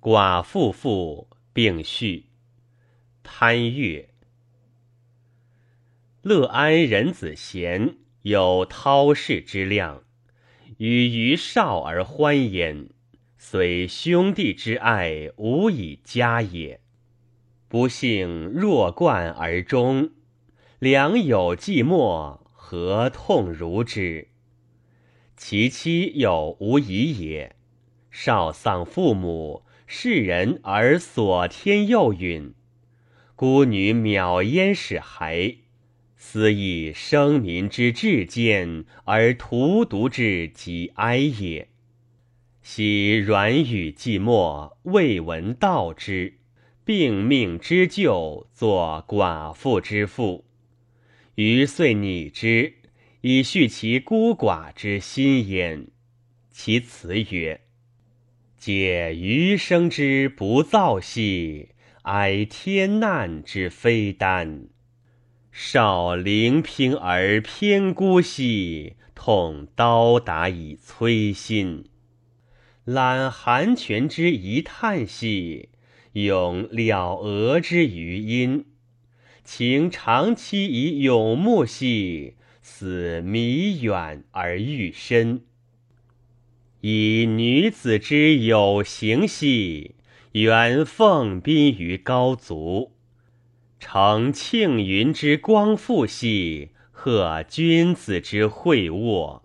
寡妇妇并序。潘岳。乐安人子贤，有韬士之量，与于少而欢焉。虽兄弟之爱，无以加也。不幸弱冠而终，良友寂寞，何痛如之？其妻有无遗也。少丧父母。世人而所天佑允，孤女渺焉使孩，斯以生民之至贱而荼毒之极哀也。昔阮宇寂寞，未闻道之，病命之救，作寡妇之妇。余遂拟之，以续其孤寡之心焉。其辞曰。解余生之不造兮，哀天难之非担。少灵平而偏孤兮，痛刀达以摧心。揽寒泉之一叹兮，咏了娥之余音。情长期以永慕兮，思弥远而愈深。以女子之有形兮，远奉宾于高足；乘庆云之光复兮，贺君子之会卧。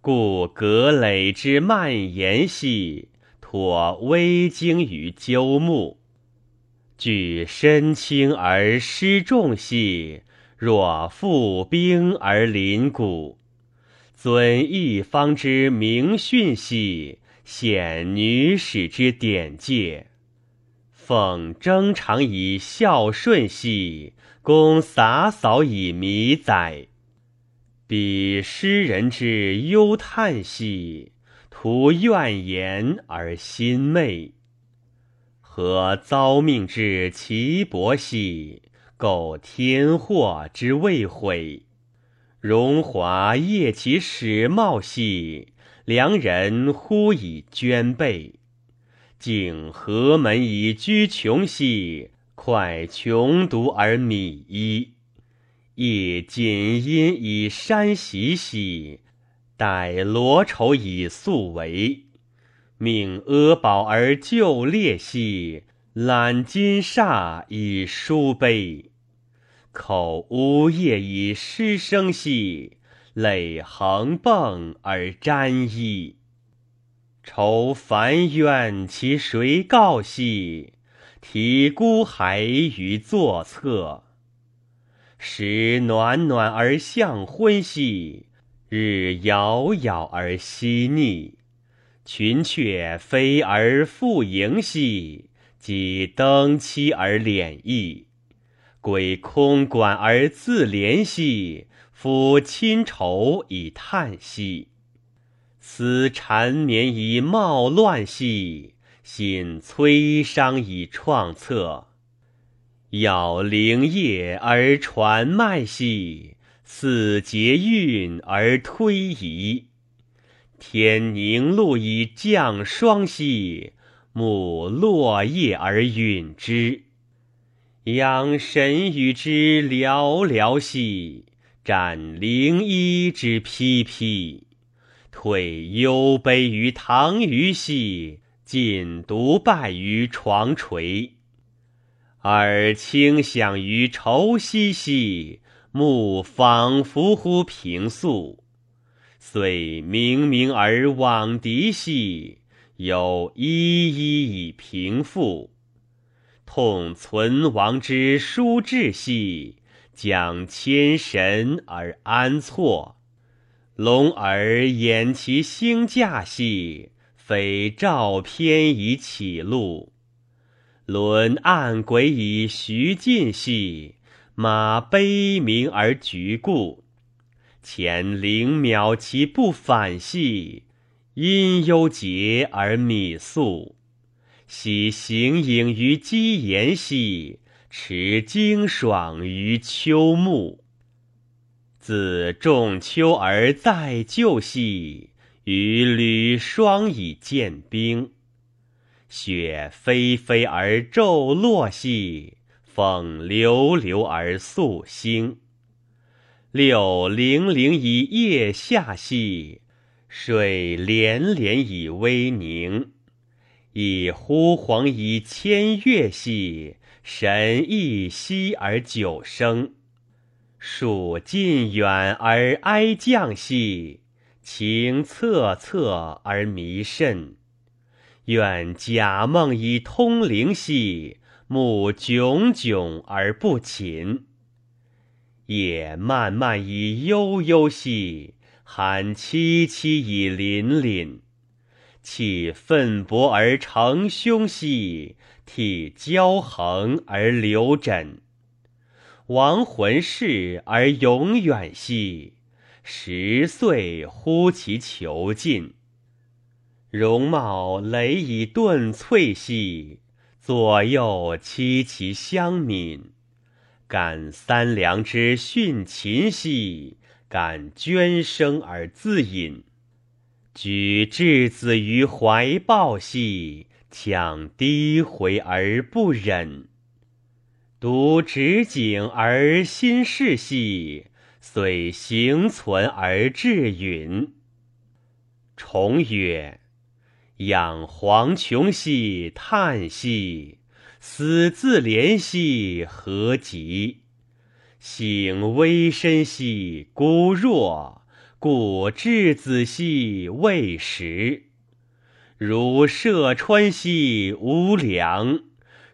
故葛藟之蔓延兮，托微精于鸠木；举身轻而失重兮，若负冰而临谷。尊一方之明训兮，显女史之典戒；奉征长以孝顺兮，公洒扫以弥载。彼诗人之忧叹兮，徒怨言而心昧；何遭命之奇薄兮，苟天祸之未悔。荣华业其始茂兮，良人忽以捐备；景何门以居穷兮，快穷独而米衣。亦锦衣以山袭兮，待罗绸以素围。命阿宝而就列兮，揽金煞以书碑。口呜咽以失声兮，泪横迸而沾衣。愁烦怨其谁告兮？啼孤孩于作侧。时暖暖而向昏兮，日遥遥而夕逆。群雀飞而复迎兮，鸡登期而敛翼。鬼空馆而自怜兮，夫亲愁以叹息；思缠绵以冒乱兮，心摧伤以创策。杳灵叶而传脉兮，似节运而推移。天凝露以降霜兮，沐落叶而允之。养神与之寥寥兮，展灵衣之披披。退幽悲于堂隅兮，尽独拜于床垂。耳轻响于愁兮兮，目仿佛乎平素。遂冥冥而往敌兮，有依依以平复。痛存亡之殊至兮，将牵神而安错；龙儿掩其星驾兮，非照偏以起路。轮暗轨以徐进兮，马悲鸣而局固。前灵渺其不返兮，因忧结而米粟。喜形影于鸡言兮，持精爽于秋暮。自仲秋而再就兮，与履霜以见冰。雪霏霏而骤落兮，风流流而宿兴。六零零以夜下兮，水涟涟以微凝。以呼黄以千月兮，神亦息而久生。数近远而哀降兮，情恻恻而弥甚。愿假梦以通灵兮，目炯炯而不寝。夜漫漫以悠悠兮，寒凄凄以凛凛。气愤勃而成凶兮，涕交横而流枕。亡魂逝而永远兮，十岁呼其囚禁。容貌累以顿翠兮，左右戚其相敏。感三良之殉秦兮，感捐生而自隐。举稚子于怀抱兮，强低回而不忍。独执颈而心事兮，遂行存而志允。重曰：仰黄琼兮，叹兮，思自怜兮，何极？醒微身兮，孤弱，故稚子兮未食。如涉川兮无粮。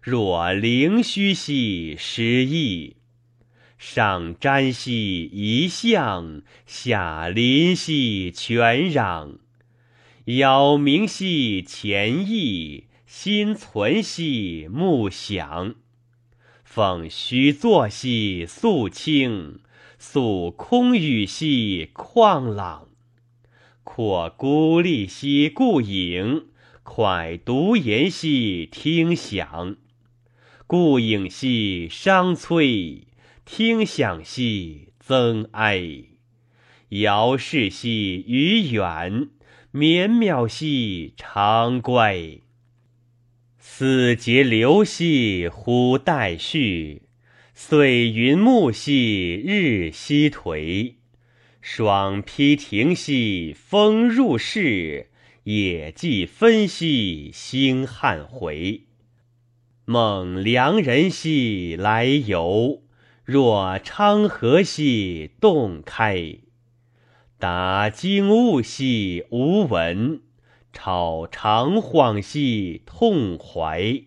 若灵虚兮失意，上瞻兮一象，下临兮全壤。杳冥兮前意，心存兮目想。凤虚坐兮肃清，肃空语兮旷朗。阔孤立兮故影，快独言兮听响。故影兮伤摧，听响兮增哀。遥视兮于远，绵渺兮长乖。思节流兮忽待续，岁云暮兮日西颓。霜披庭兮风入室，野际分兮星汉回。梦良人兮来游，若昌河兮洞开。达惊物兮无闻，晁长恍兮痛怀。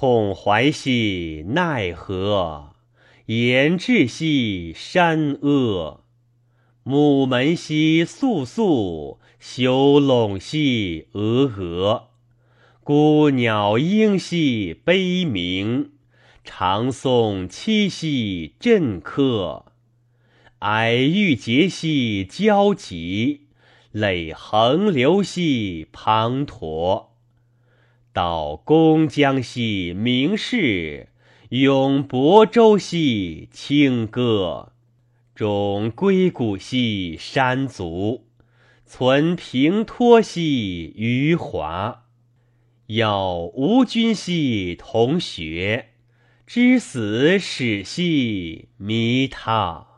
痛怀兮奈何？言志兮山阿。木门兮肃肃，修陇兮峨峨。孤鸟鹰兮悲鸣，长松栖兮振客。哀欲结兮交集，泪横流兮滂沱。到公江兮名士，咏亳州兮清歌。终归谷兮山族，存平托兮余华。要吾君兮同学，知死始兮弥他。